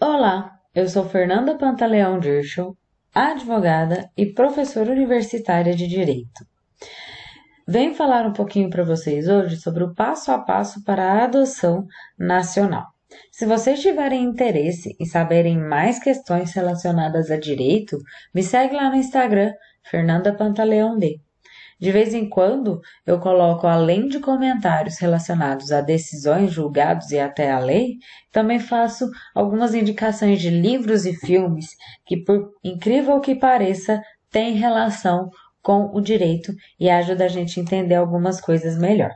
Olá, eu sou Fernanda Pantaleão Dirschel, advogada e professora universitária de Direito. Venho falar um pouquinho para vocês hoje sobre o passo a passo para a adoção nacional. Se vocês tiverem interesse em saberem mais questões relacionadas a direito, me segue lá no Instagram, Fernanda Pantaleão D. De vez em quando eu coloco, além de comentários relacionados a decisões, julgados e até a lei, também faço algumas indicações de livros e filmes que, por incrível que pareça, têm relação com o direito e ajuda a gente a entender algumas coisas melhor.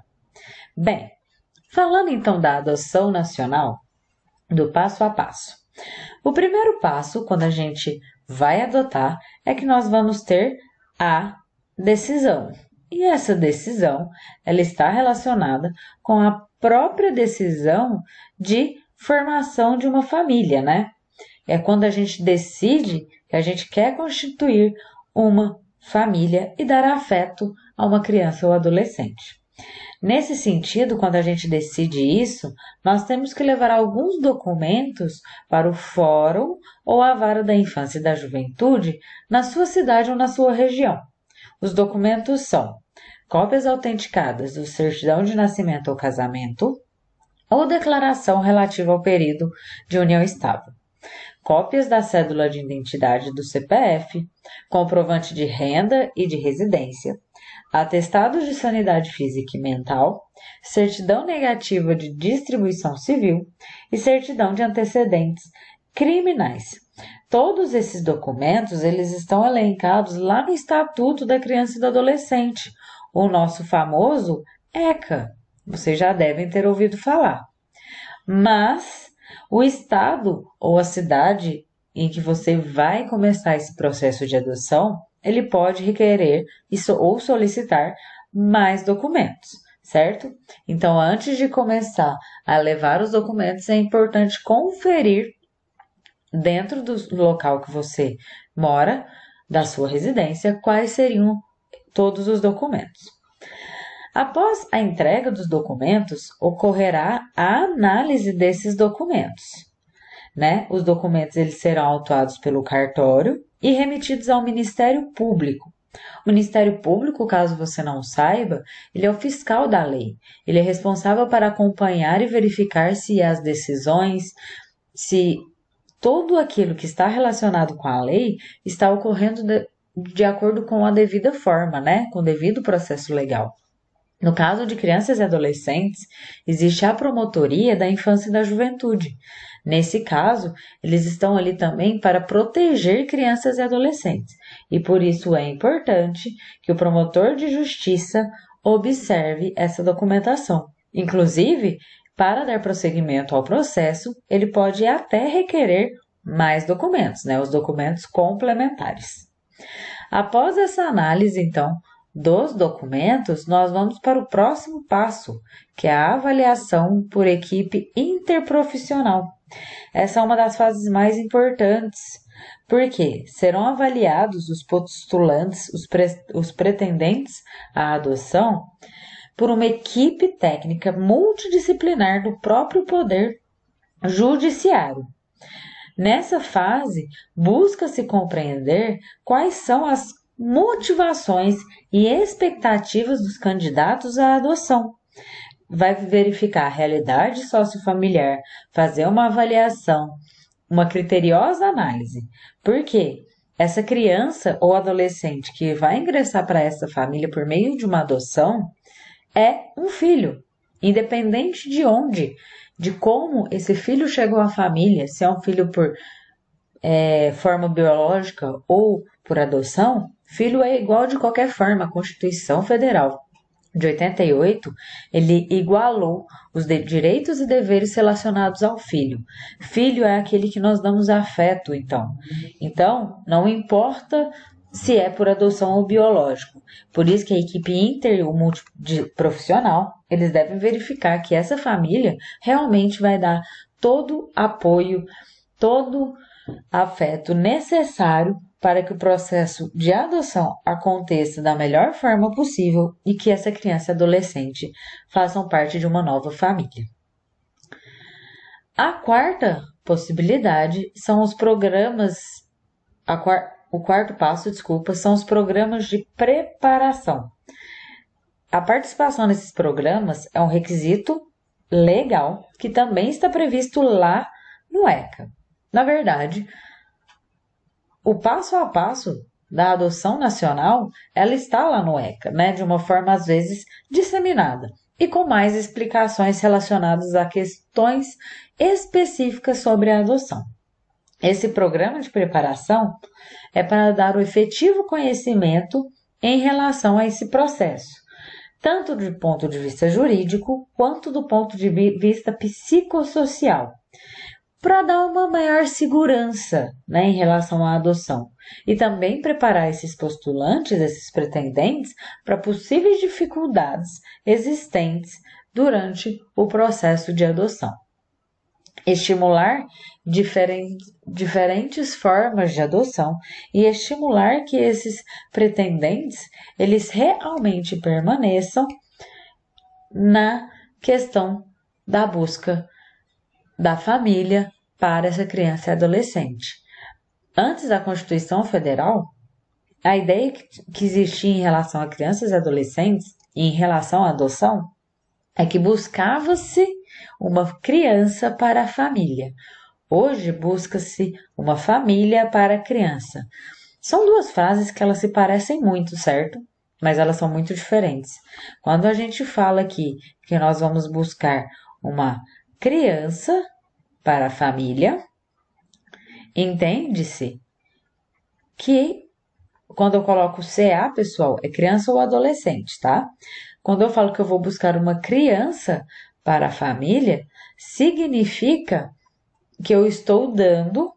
Bem, falando então da adoção nacional, do passo a passo. O primeiro passo, quando a gente vai adotar, é que nós vamos ter a decisão. E essa decisão, ela está relacionada com a própria decisão de formação de uma família, né? É quando a gente decide que a gente quer constituir uma família e dar afeto a uma criança ou adolescente. Nesse sentido, quando a gente decide isso, nós temos que levar alguns documentos para o Fórum ou a Vara da Infância e da Juventude na sua cidade ou na sua região. Os documentos são cópias autenticadas do certidão de nascimento ou casamento ou declaração relativa ao período de união estável, cópias da cédula de identidade do CPF, comprovante de renda e de residência, atestado de sanidade física e mental, certidão negativa de distribuição civil e certidão de antecedentes criminais. Todos esses documentos, eles estão elencados lá no Estatuto da Criança e do Adolescente, o nosso famoso ECA. Vocês já devem ter ouvido falar. Mas o estado ou a cidade em que você vai começar esse processo de adoção, ele pode requerer ou solicitar mais documentos, certo? Então, antes de começar a levar os documentos, é importante conferir dentro do local que você mora, da sua residência, quais seriam todos os documentos. Após a entrega dos documentos, ocorrerá a análise desses documentos. Né? Os documentos eles serão autuados pelo cartório e remetidos ao Ministério Público. O Ministério Público, caso você não saiba, ele é o fiscal da lei. Ele é responsável para acompanhar e verificar se as decisões, se tudo aquilo que está relacionado com a lei está ocorrendo de, de acordo com a devida forma, né? Com o devido processo legal. No caso de crianças e adolescentes, existe a promotoria da infância e da juventude. Nesse caso, eles estão ali também para proteger crianças e adolescentes, e por isso é importante que o promotor de justiça observe essa documentação. Inclusive, para dar prosseguimento ao processo, ele pode até requerer mais documentos, né, os documentos complementares. Após essa análise, então, dos documentos, nós vamos para o próximo passo, que é a avaliação por equipe interprofissional. Essa é uma das fases mais importantes, porque serão avaliados os postulantes, os, pre os pretendentes à adoção, por uma equipe técnica multidisciplinar do próprio Poder Judiciário. Nessa fase, busca-se compreender quais são as motivações e expectativas dos candidatos à adoção. Vai verificar a realidade sociofamiliar, fazer uma avaliação, uma criteriosa análise. Por quê? Essa criança ou adolescente que vai ingressar para essa família por meio de uma adoção, é um filho, independente de onde, de como esse filho chegou à família, se é um filho por é, forma biológica ou por adoção, filho é igual de qualquer forma. A Constituição Federal de 88, ele igualou os de direitos e deveres relacionados ao filho. Filho é aquele que nós damos afeto, então. Então, não importa se é por adoção ou biológico. Por isso que a equipe inter e o multiprofissional, eles devem verificar que essa família realmente vai dar todo apoio, todo afeto necessário para que o processo de adoção aconteça da melhor forma possível e que essa criança e adolescente façam parte de uma nova família. A quarta possibilidade são os programas, quar, o quarto passo, desculpa, são os programas de preparação. A participação nesses programas é um requisito legal que também está previsto lá no ECA. Na verdade, o passo a passo da adoção nacional, ela está lá no ECA, né, de uma forma às vezes disseminada e com mais explicações relacionadas a questões específicas sobre a adoção. Esse programa de preparação é para dar o efetivo conhecimento em relação a esse processo, tanto do ponto de vista jurídico quanto do ponto de vista psicossocial, para dar uma maior segurança né, em relação à adoção e também preparar esses postulantes, esses pretendentes, para possíveis dificuldades existentes durante o processo de adoção. Estimular diferentes, formas de adoção e estimular que esses pretendentes eles realmente permaneçam na questão da busca da família para essa criança e adolescente. Antes da Constituição Federal, a ideia que existia em relação a crianças e adolescentes em relação à adoção é que buscava-se uma criança para a família. Hoje busca-se uma família para a criança. São duas frases que elas se parecem muito, certo? Mas elas são muito diferentes. Quando a gente fala aqui que nós vamos buscar uma criança para a família, Entende-se que quando eu coloco CA, pessoal, é criança ou adolescente, tá? Quando eu falo que eu vou buscar uma criança para a família, significa que eu estou dando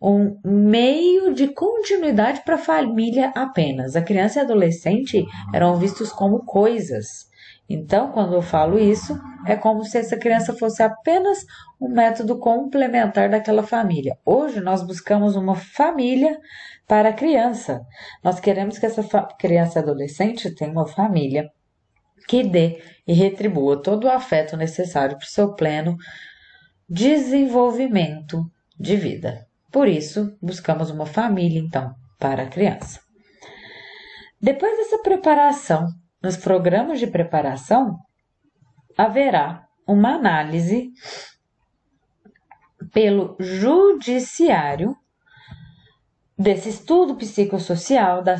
um meio de continuidade para a família apenas. A criança e adolescente eram vistos como coisas. Então, quando eu falo isso, é como se essa criança fosse apenas um método complementar daquela família. Hoje nós buscamos uma família para a criança. Nós queremos que essa criança e adolescente tenha uma família que dê e retribua todo o afeto necessário para o seu pleno desenvolvimento de vida. Por isso, buscamos uma família, então, para a criança. Depois dessa preparação, nos programas de preparação, haverá uma análise pelo judiciário desse estudo psicossocial, da,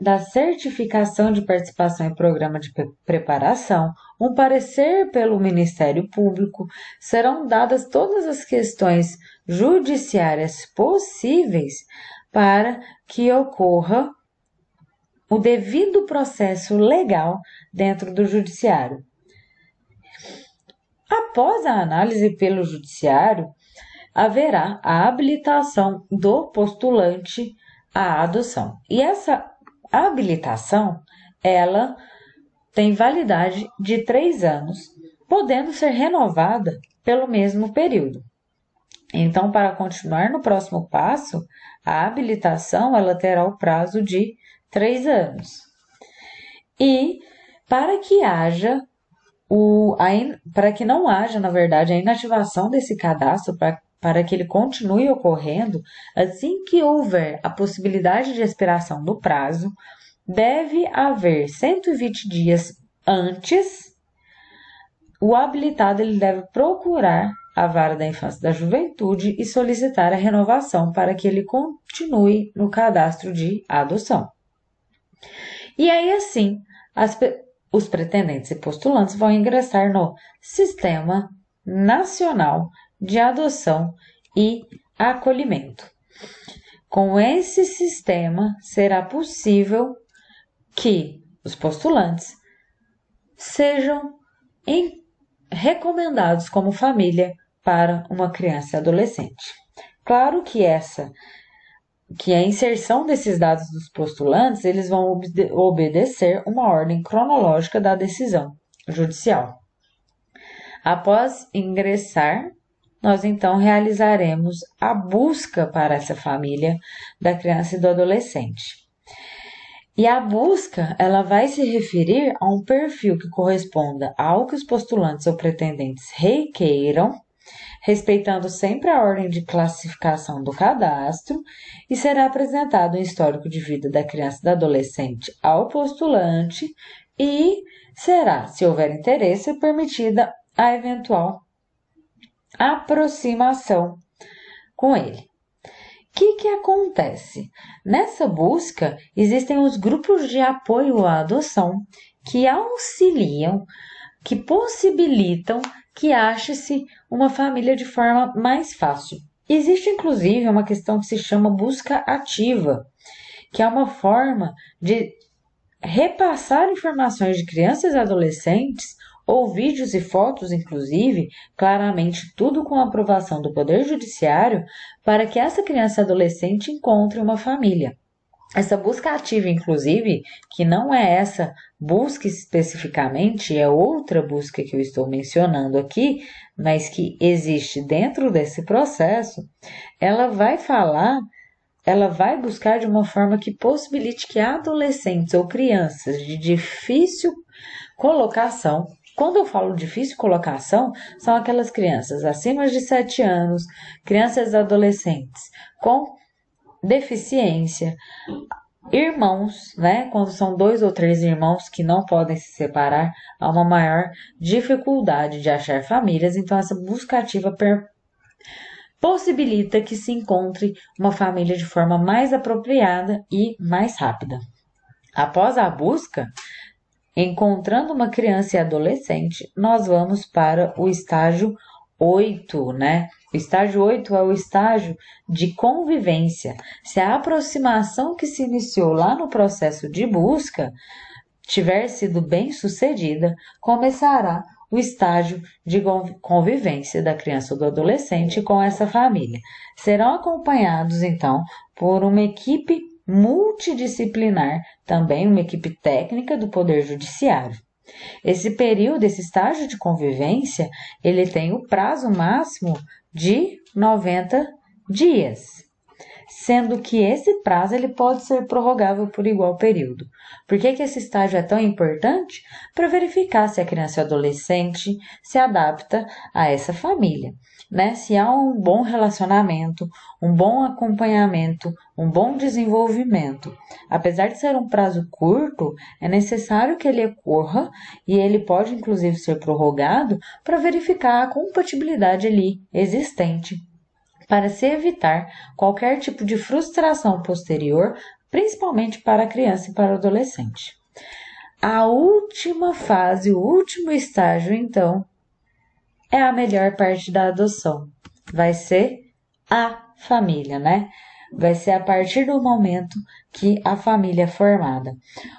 da certificação de participação em programa de preparação, um parecer pelo Ministério Público, serão dadas todas as questões judiciárias possíveis para que ocorra o devido processo legal dentro do judiciário. Após a análise pelo judiciário, haverá a habilitação do postulante à adoção. E essa habilitação, ela tem validade de três anos, podendo ser renovada pelo mesmo período. Então, para continuar no próximo passo, a habilitação ela terá o prazo de três anos. E para que haja o, para que não haja, na verdade, a inativação desse cadastro, para, para que ele continue ocorrendo, assim que houver a possibilidade de expiração do prazo, deve haver 120 dias antes, o habilitado ele deve procurar a vara da infância e da juventude e solicitar a renovação para que ele continue no cadastro de adoção. E aí, assim, as, os pretendentes e postulantes vão ingressar no Sistema Nacional de Adoção e Acolhimento. Com esse sistema, será possível que os postulantes sejam em, recomendados como família para uma criança e adolescente. Claro que essa que a inserção desses dados dos postulantes, eles vão obede obedecer uma ordem cronológica da decisão judicial. Após ingressar, nós então realizaremos a busca para essa família da criança e do adolescente. E a busca, ela vai se referir a um perfil que corresponda ao que os postulantes ou pretendentes requeiram respeitando sempre a ordem de classificação do cadastro, e será apresentado um histórico de vida da criança e do adolescente ao postulante e será, se houver interesse, permitida a eventual aproximação com ele. O que, que acontece? Nessa busca, existem os grupos de apoio à adoção que auxiliam, que possibilitam que ache-se uma família de forma mais fácil. Existe inclusive uma questão que se chama busca ativa, que é uma forma de repassar informações de crianças e adolescentes ou vídeos e fotos, inclusive, claramente tudo com aprovação do Poder Judiciário, para que essa criança adolescente encontre uma família. Essa busca ativa, inclusive, que não é essa busca especificamente, é outra busca que eu estou mencionando aqui, mas que existe dentro desse processo, ela vai falar, ela vai buscar de uma forma que possibilite que adolescentes ou crianças de difícil colocação quando eu falo difícil colocação, são aquelas crianças acima de 7 anos, crianças adolescentes com deficiência, irmãos, né? Quando são dois ou três irmãos que não podem se separar, há uma maior dificuldade de achar famílias, então essa busca ativa possibilita que se encontre uma família de forma mais apropriada e mais rápida. Após a busca, Encontrando uma criança e adolescente, nós vamos para o estágio 8, né? O estágio 8 é o estágio de convivência. Se a aproximação que se iniciou lá no processo de busca tiver sido bem sucedida, começará o estágio de convivência da criança ou do adolescente com essa família. Serão acompanhados, então, por uma equipe multidisciplinar, também uma equipe técnica do Poder Judiciário. Esse período, esse estágio de convivência, ele tem o prazo máximo de 90 dias, sendo que esse prazo ele pode ser prorrogável por igual período. Por que, que esse estágio é tão importante? Para verificar se a criança e adolescente se adapta a essa família né? Se há um bom relacionamento, um bom acompanhamento, um bom desenvolvimento. Apesar de ser um prazo curto, é necessário que ele ocorra e ele pode inclusive ser prorrogado para verificar a compatibilidade ali existente, para se evitar qualquer tipo de frustração posterior, principalmente para a criança e para o adolescente. A última fase, o último estágio, então, é a melhor parte da adoção. Vai ser a família, né? Vai ser a partir do momento que a família é formada.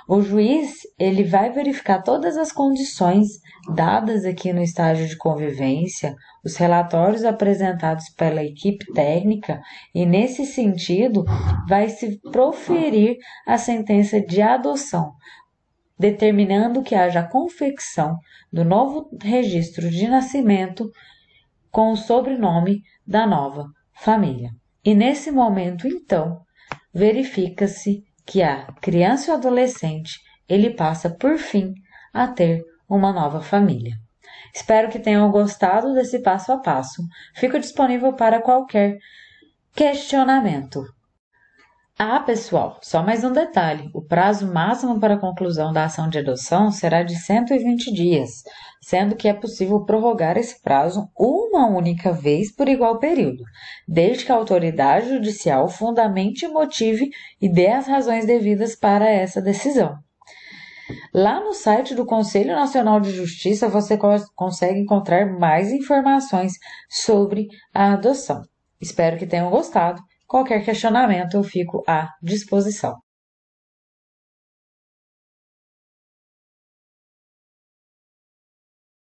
O juiz, ele vai verificar todas as condições dadas aqui no estágio de convivência, os relatórios apresentados pela equipe técnica e nesse sentido vai se proferir a sentença de adoção, determinando que haja confecção do novo registro de nascimento com o sobrenome da nova família. E nesse momento, então, verifica-se que a criança ou adolescente ele passa por fim a ter uma nova família. Espero que tenham gostado desse passo a passo. Fico disponível para qualquer questionamento. Ah, pessoal, só mais um detalhe: o prazo máximo para a conclusão da ação de adoção será de 120 dias, sendo que é possível prorrogar esse prazo uma única vez por igual período, desde que a autoridade judicial fundamente motive e dê as razões devidas para essa decisão. Lá no site do Conselho Nacional de Justiça você consegue encontrar mais informações sobre a adoção. Espero que tenham gostado Qualquer questionamento eu fico à disposição.